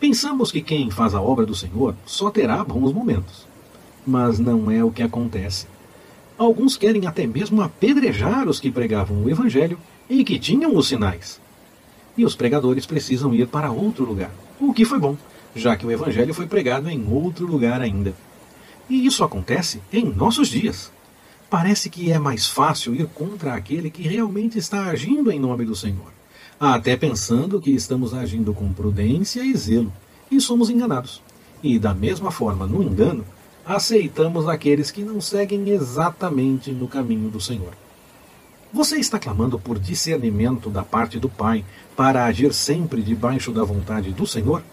Pensamos que quem faz a obra do Senhor só terá bons momentos. Mas não é o que acontece. Alguns querem até mesmo apedrejar os que pregavam o Evangelho e que tinham os sinais. E os pregadores precisam ir para outro lugar, o que foi bom, já que o Evangelho foi pregado em outro lugar ainda. E isso acontece em nossos dias. Parece que é mais fácil ir contra aquele que realmente está agindo em nome do Senhor, até pensando que estamos agindo com prudência e zelo, e somos enganados. E da mesma forma, no engano, aceitamos aqueles que não seguem exatamente no caminho do Senhor. Você está clamando por discernimento da parte do Pai para agir sempre debaixo da vontade do Senhor?